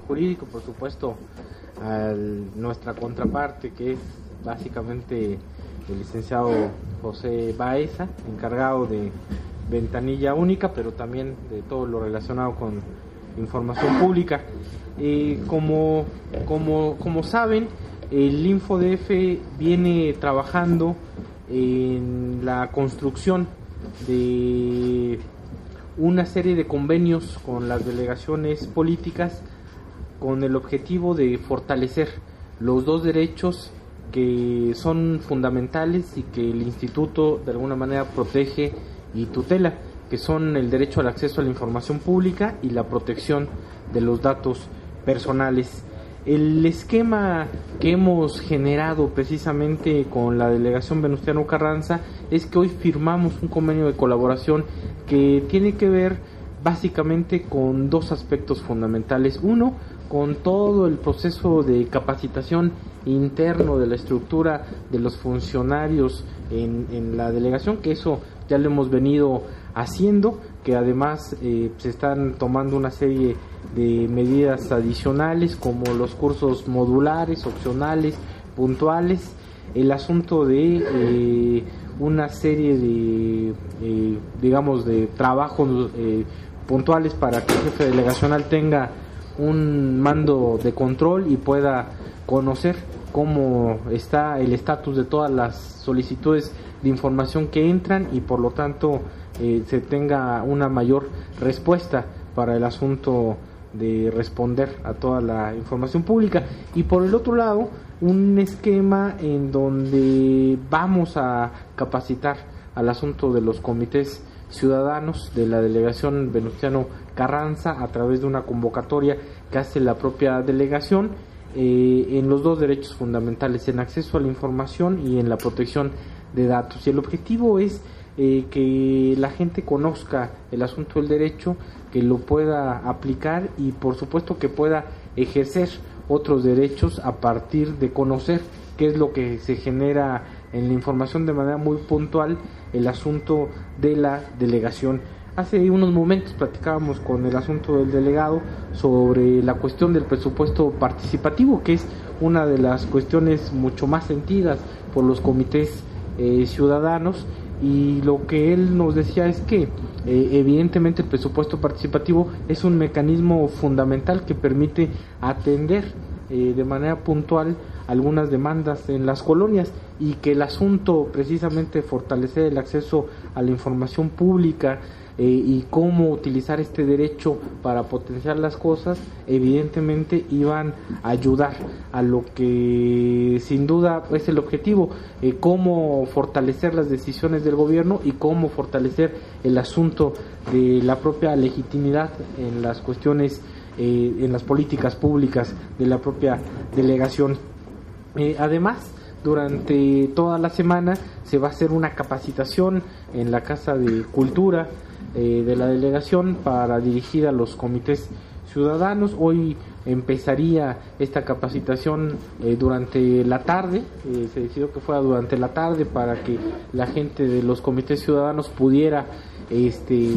jurídico, por supuesto, a nuestra contraparte, que es básicamente el licenciado José Baeza, encargado de ventanilla única, pero también de todo lo relacionado con información pública. Eh, como, como, como saben, el InfoDF viene trabajando en la construcción de una serie de convenios con las delegaciones políticas con el objetivo de fortalecer los dos derechos que son fundamentales y que el instituto de alguna manera protege y tutela, que son el derecho al acceso a la información pública y la protección de los datos personales. El esquema que hemos generado precisamente con la delegación Venustiano Carranza es que hoy firmamos un convenio de colaboración que tiene que ver básicamente con dos aspectos fundamentales. Uno, con todo el proceso de capacitación interno de la estructura de los funcionarios en, la delegación, que eso ya lo hemos venido haciendo, que además eh, se están tomando una serie de medidas adicionales como los cursos modulares, opcionales, puntuales, el asunto de eh, una serie de, eh, digamos, de trabajos eh, puntuales para que el jefe delegacional tenga un mando de control y pueda conocer cómo está el estatus de todas las solicitudes de información que entran y por lo tanto se tenga una mayor respuesta para el asunto de responder a toda la información pública. Y por el otro lado un esquema en donde vamos a capacitar al asunto de los comités ciudadanos de la delegación Venustiano Carranza a través de una convocatoria que hace la propia delegación eh, en los dos derechos fundamentales, en acceso a la información y en la protección de datos. Y el objetivo es eh, que la gente conozca el asunto del derecho, que lo pueda aplicar y por supuesto que pueda ejercer otros derechos a partir de conocer qué es lo que se genera en la información de manera muy puntual el asunto de la delegación. Hace unos momentos platicábamos con el asunto del delegado sobre la cuestión del presupuesto participativo, que es una de las cuestiones mucho más sentidas por los comités eh, ciudadanos. Y lo que él nos decía es que eh, evidentemente el presupuesto participativo es un mecanismo fundamental que permite atender eh, de manera puntual algunas demandas en las colonias y que el asunto precisamente fortalecer el acceso a la información pública eh, y cómo utilizar este derecho para potenciar las cosas, evidentemente iban a ayudar a lo que sin duda es el objetivo, eh, cómo fortalecer las decisiones del gobierno y cómo fortalecer el asunto de la propia legitimidad en las cuestiones, eh, en las políticas públicas de la propia delegación. además, durante toda la semana se va a hacer una capacitación en la Casa de Cultura eh, de la delegación para dirigir a los comités ciudadanos. Hoy empezaría esta capacitación eh, durante la tarde, eh, se decidió que fuera durante la tarde para que la gente de los comités ciudadanos pudiera este,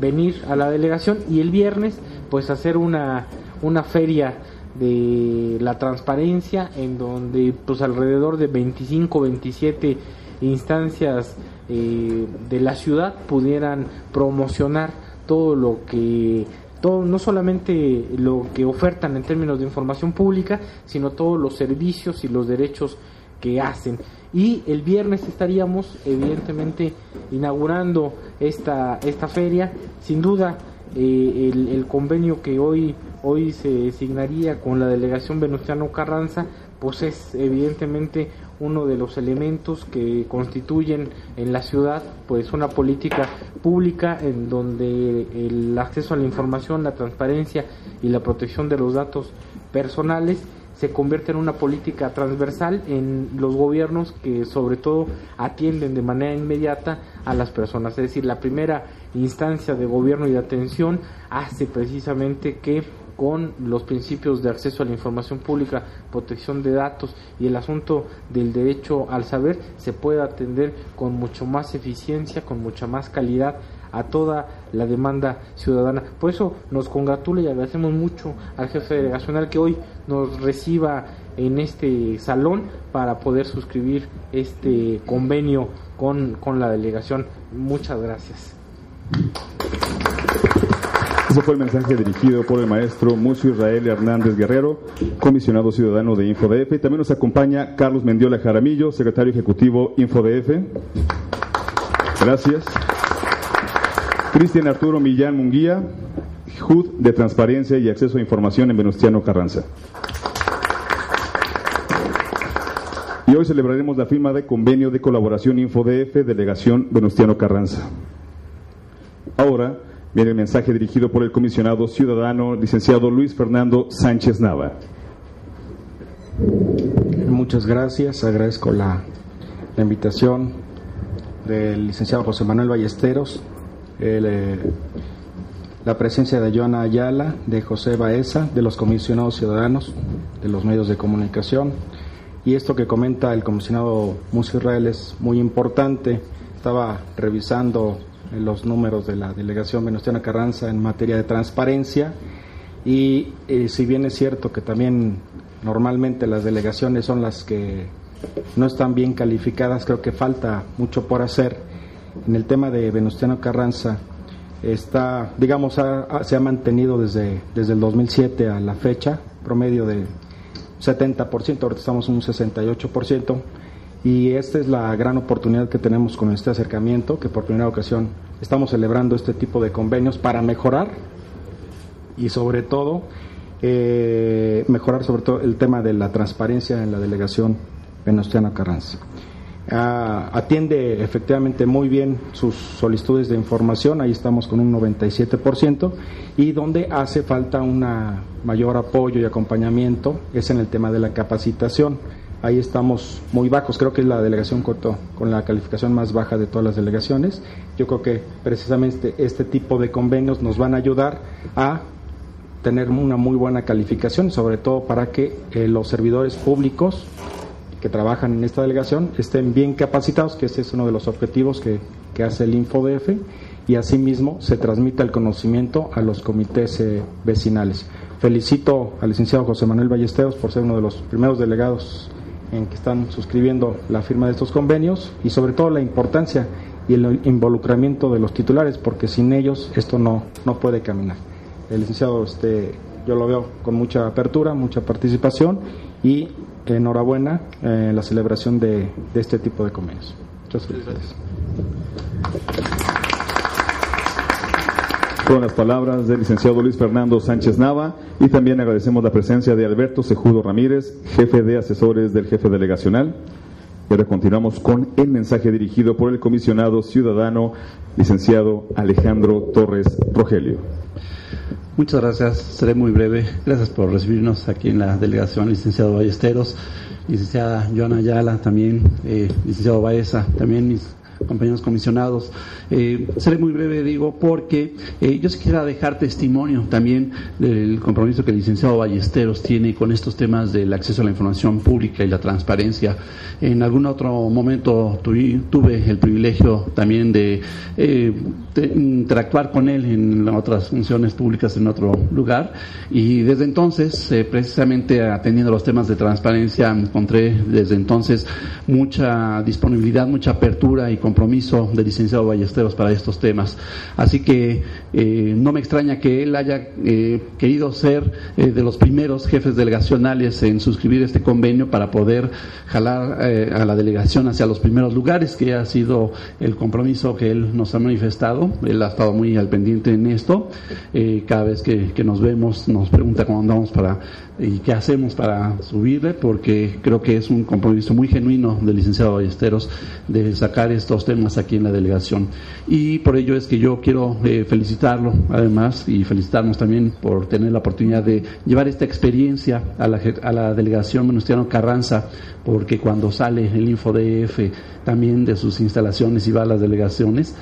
venir a la delegación y el viernes pues hacer una, una feria de la transparencia en donde pues alrededor de 25 27 instancias eh, de la ciudad pudieran promocionar todo lo que todo, no solamente lo que ofertan en términos de información pública, sino todos los servicios y los derechos que hacen. Y el viernes estaríamos, evidentemente, inaugurando esta, esta feria. Sin duda, eh, el, convenio que hoy, hoy se signaría con la delegación Venustiano Carranza, pues es evidentemente uno de los elementos que constituyen en la ciudad pues una política pública en donde el acceso a la información, la transparencia y la protección de los datos personales se convierte en una política transversal en los gobiernos que sobre todo atienden de manera inmediata a las personas. Es decir, la primera instancia de gobierno y de atención hace precisamente que con los principios de acceso a la información pública, protección de datos y el asunto del derecho al saber se puede atender con mucho más eficiencia, con mucha más calidad a toda la demanda ciudadana. Por eso nos congratula y agradecemos mucho al jefe delegacional que hoy nos reciba en este salón para poder suscribir este convenio con, con la delegación. Muchas gracias. Ese fue el mensaje dirigido por el maestro Mucio Israel Hernández Guerrero, comisionado ciudadano de InfoDF. También nos acompaña Carlos Mendiola Jaramillo, secretario ejecutivo InfoDF. Gracias. Cristian Arturo Millán Munguía, HUD de Transparencia y Acceso a Información en Venustiano Carranza. Y hoy celebraremos la firma de convenio de colaboración InfoDF, Delegación Venustiano Carranza. Ahora viene el mensaje dirigido por el comisionado ciudadano licenciado Luis Fernando Sánchez Nava. Muchas gracias, agradezco la, invitación del licenciado José Manuel Ballesteros, eh, la presencia de Joana Ayala, de José Baeza, de los comisionados ciudadanos, de los medios de comunicación. Y esto que comenta el comisionado Musi es muy importante. Estaba revisando los números de la delegación Venustiana Carranza en materia de transparencia y eh, si bien es cierto que también normalmente las delegaciones son las que no están bien calificadas, creo que falta mucho por hacer. En el tema de Venustiano Carranza está, digamos, se ha mantenido desde, desde el 2007 a la fecha, promedio de 70%, ahorita estamos en un 68%, y esta es la gran oportunidad que tenemos con este acercamiento, que por primera ocasión estamos celebrando este tipo de convenios para mejorar y sobre todo eh, mejorar sobre todo el tema de la transparencia en la delegación Venustiano Carranza. Ah, atiende efectivamente muy bien sus solicitudes de información, ahí estamos con un 97%, y donde hace falta un mayor apoyo y acompañamiento es en el tema de la capacitación ahí estamos muy bajos, creo que es la delegación Coto con la calificación más baja de todas las delegaciones. Yo creo que precisamente este tipo de convenios nos van a ayudar a tener una muy buena calificación, sobre todo para que eh, los servidores públicos que trabajan en esta delegación estén bien capacitados, que ese es uno de los objetivos que, que hace el InfoDF, y asimismo se transmita el conocimiento a los comités eh, vecinales. Felicito al licenciado José Manuel Ballesteros por ser uno de los primeros delegados en que están suscribiendo la firma de estos convenios y sobre todo la importancia y el involucramiento de los titulares, porque sin ellos esto no, no puede caminar. El licenciado, este, yo lo veo con mucha apertura, mucha participación y enhorabuena en la celebración de, de este tipo de convenios. Muchas felicidades. Con las palabras del licenciado Luis Fernando Sánchez Nava y también agradecemos la presencia de Alberto Sejudo Ramírez, jefe de asesores del jefe delegacional. Y ahora continuamos con el mensaje dirigido por el comisionado ciudadano licenciado Alejandro Torres Rogelio. Muchas gracias, seré muy breve. Gracias por recibirnos aquí en la delegación, licenciado Ballesteros, licenciada Joana Ayala, también eh, licenciado Baeza, también mis compañeros comisionados. Eh, seré muy breve, digo, porque eh, yo sí quisiera dejar testimonio también del compromiso que el licenciado Ballesteros tiene con estos temas del acceso a la información pública y la transparencia. En algún otro momento tuve, el privilegio también eh, de, interactuar con él en otras funciones públicas en otro lugar y desde entonces, precisamente atendiendo los temas de transparencia, encontré desde entonces mucha disponibilidad, mucha apertura y compromiso del licenciado Ballesteros para estos temas. Así que eh, no me extraña que él haya eh, querido ser eh, de los primeros jefes delegacionales en suscribir este convenio para poder jalar a la delegación hacia los primeros lugares, que ha sido el compromiso que él nos ha manifestado. Él ha estado muy al pendiente en esto. cada vez que, que nos vemos nos pregunta cómo andamos para y qué hacemos para subirle, porque creo que es un compromiso muy genuino del licenciado Ballesteros de sacar estos temas aquí en la delegación. Y por ello es que yo quiero eh, felicitarlo, además, y felicitarnos también por tener la oportunidad de llevar esta experiencia a la, a la delegación Menustiano Carranza, porque cuando sale el InfoDF también de sus instalaciones y va a las delegaciones,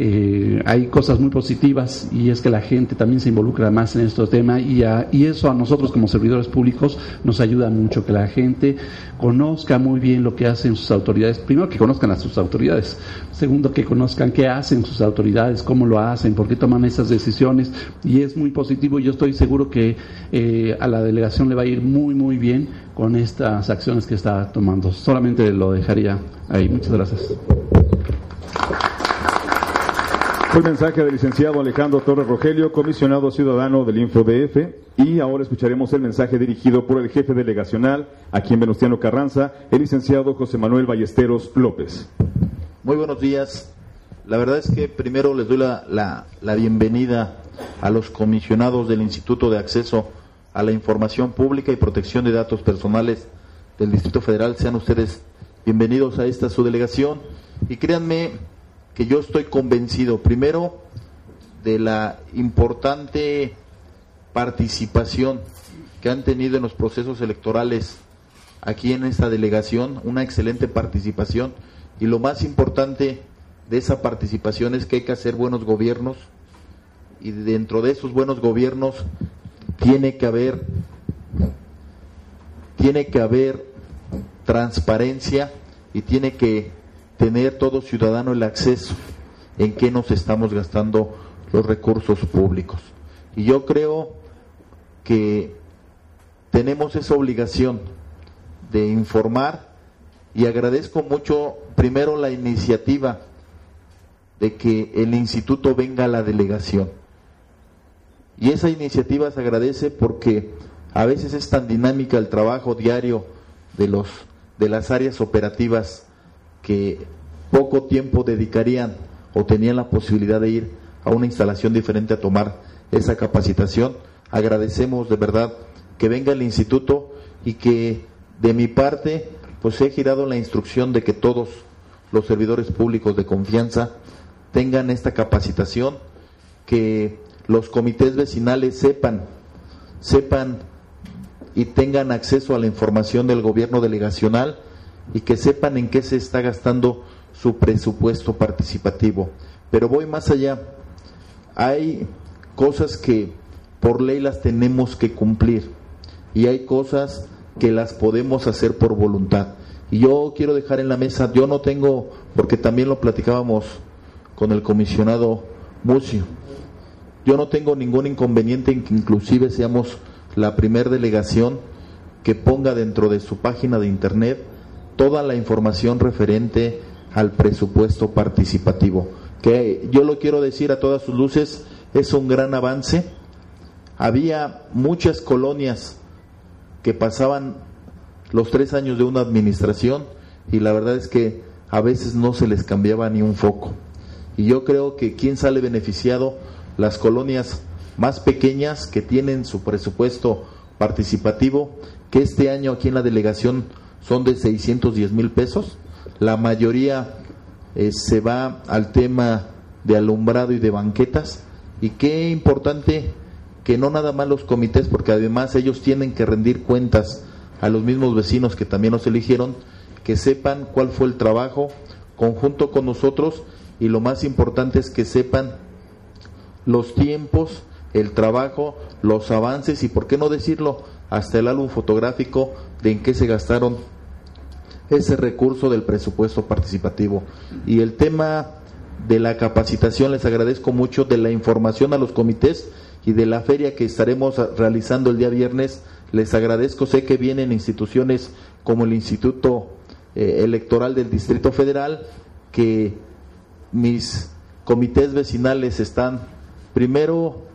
eh, hay cosas muy positivas y es que la gente también se involucra más en estos temas y, y eso a nosotros como servidores públicos nos ayuda mucho, que la gente conozca muy bien lo que hacen sus autoridades, primero que conozcan a sus autoridades. Segundo, que conozcan qué hacen sus autoridades, cómo lo hacen, por qué toman esas decisiones. Y es muy positivo. Yo estoy seguro que eh, a la delegación le va a ir muy, muy bien con estas acciones que está tomando. Solamente lo dejaría ahí. Muchas gracias. Fue el mensaje del licenciado Alejandro Torres Rogelio, comisionado ciudadano del InfoDF, y ahora escucharemos el mensaje dirigido por el jefe delegacional, aquí en Venustiano Carranza, el licenciado José Manuel Ballesteros López. Muy buenos días. La verdad es que primero les doy la, la, la bienvenida a los comisionados del Instituto de Acceso a la Información Pública y Protección de Datos Personales del Distrito Federal. Sean ustedes bienvenidos a esta su delegación y créanme que yo estoy convencido, primero, de la importante participación que han tenido en los procesos electorales aquí en esta delegación, una excelente participación y lo más importante de esa participación es que hay que hacer buenos gobiernos y dentro de esos buenos gobiernos tiene que haber tiene que haber transparencia y tiene que tener todo ciudadano el acceso en qué nos estamos gastando los recursos públicos. Y yo creo que tenemos esa obligación de informar y agradezco mucho primero la iniciativa de que el instituto venga a la delegación. Y esa iniciativa se agradece porque a veces es tan dinámica el trabajo diario de los de las áreas operativas que poco tiempo dedicarían o tenían la posibilidad de ir a una instalación diferente a tomar esa capacitación. Agradecemos de verdad que venga el instituto y que de mi parte pues he girado la instrucción de que todos los servidores públicos de confianza tengan esta capacitación, que los comités vecinales sepan, sepan y tengan acceso a la información del gobierno delegacional y que sepan en qué se está gastando su presupuesto participativo. Pero voy más allá. Hay cosas que por ley las tenemos que cumplir y hay cosas que las podemos hacer por voluntad. Y yo quiero dejar en la mesa, yo no tengo, porque también lo platicábamos con el comisionado Mucio, yo no tengo ningún inconveniente en que inclusive seamos la primer delegación que ponga dentro de su página de internet toda la información referente al presupuesto participativo, que yo lo quiero decir a todas sus luces, es un gran avance. Había muchas colonias que pasaban los tres años de una administración y la verdad es que a veces no se les cambiaba ni un foco. Y yo creo que quién sale beneficiado, las colonias más pequeñas que tienen su presupuesto participativo, que este año aquí en la delegación son de 610 mil pesos, la mayoría eh, se va al tema de alumbrado y de banquetas. Y qué importante que no nada más los comités, porque además ellos tienen que rendir cuentas a los mismos vecinos que también nos eligieron, que sepan cuál fue el trabajo conjunto con nosotros y lo más importante es que sepan los tiempos, el trabajo, los avances y, por qué no decirlo, hasta el álbum fotográfico de en qué se gastaron ese recurso del presupuesto participativo. Y el tema de la capacitación, les agradezco mucho de la información a los comités y de la feria que estaremos realizando el día viernes. Les agradezco, sé que vienen instituciones como el Instituto eh, Electoral del Distrito Federal, que mis comités vecinales están primero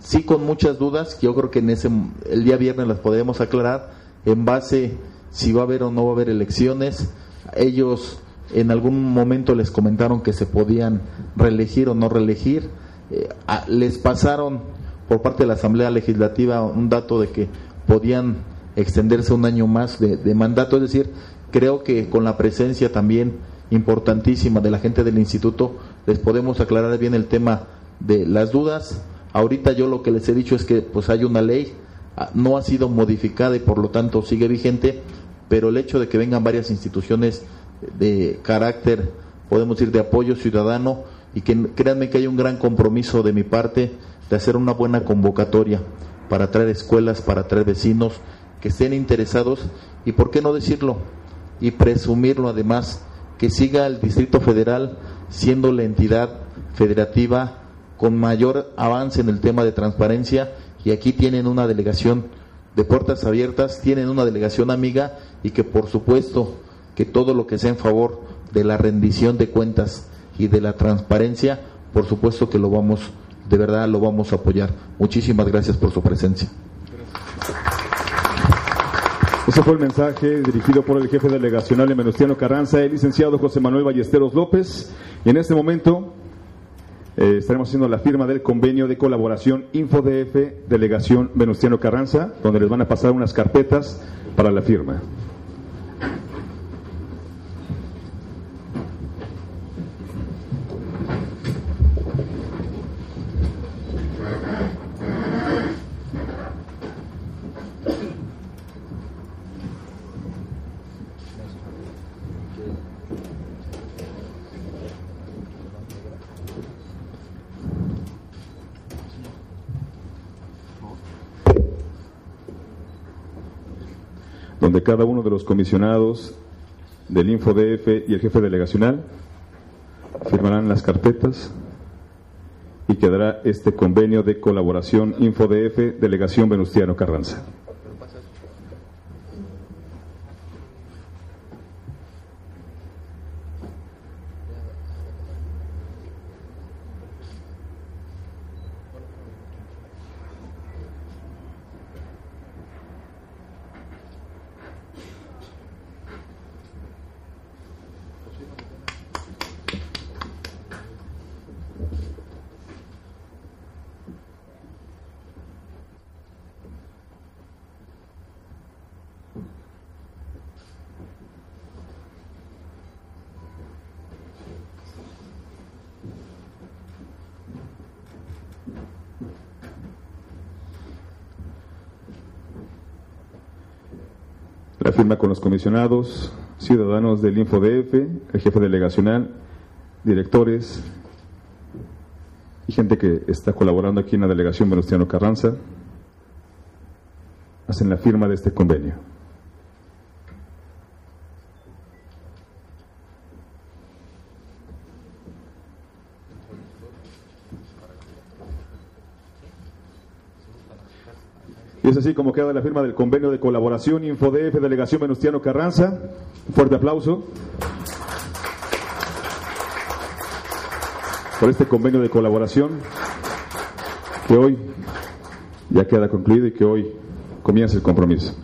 sí con muchas dudas, que yo creo que en ese el día viernes las podemos aclarar en base si va a haber o no va a haber elecciones. Ellos en algún momento les comentaron que se podían reelegir o no reelegir. Eh, les pasaron por parte de la Asamblea Legislativa un dato de que podían extenderse un año más de, de mandato. Es decir, creo que con la presencia también importantísima de la gente del instituto les podemos aclarar bien el tema de las dudas. Ahorita yo lo que les he dicho es que pues hay una ley, ah, no ha sido modificada y por lo tanto sigue vigente pero el hecho de que vengan varias instituciones de carácter, podemos decir, de apoyo ciudadano, y que créanme que hay un gran compromiso de mi parte de hacer una buena convocatoria para traer escuelas, para traer vecinos que estén interesados y, ¿por qué no decirlo? Y presumirlo además, que siga el Distrito Federal siendo la entidad federativa con mayor avance en el tema de transparencia y aquí tienen una delegación de puertas abiertas, tienen una delegación amiga y que por supuesto que todo lo que sea en favor de la rendición de cuentas y de la transparencia, por supuesto que lo vamos, de verdad lo vamos a apoyar. Muchísimas gracias por su presencia. Ese fue el mensaje dirigido por el jefe delegacional en Carranza, el licenciado José Manuel Ballesteros López. Y en este momento eh, estaremos haciendo la firma del convenio de colaboración InfoDF Delegación Venustiano Carranza, donde les van a pasar unas carpetas para la firma. Donde cada uno de los comisionados del InfoDF y el jefe delegacional firmarán las carpetas y quedará este convenio de colaboración InfoDF Delegación Venustiano Carranza. La firma con los comisionados, ciudadanos del InfoDF, el jefe delegacional, directores y gente que está colaborando aquí en la delegación Venustiano Carranza, hacen la firma de este convenio. Y es así como queda la firma del convenio de colaboración InfoDF Delegación Venustiano Carranza. Fuerte aplauso. Por este convenio de colaboración que hoy ya queda concluido y que hoy comienza el compromiso.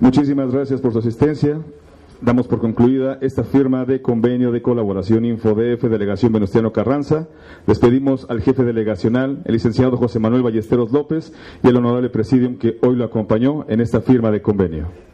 Muchísimas gracias por su asistencia. Damos por concluida esta firma de convenio de colaboración InfoDF Delegación Venustiano Carranza. Les pedimos al jefe delegacional, el licenciado José Manuel Ballesteros López, y el honorable presidium que hoy lo acompañó en esta firma de convenio.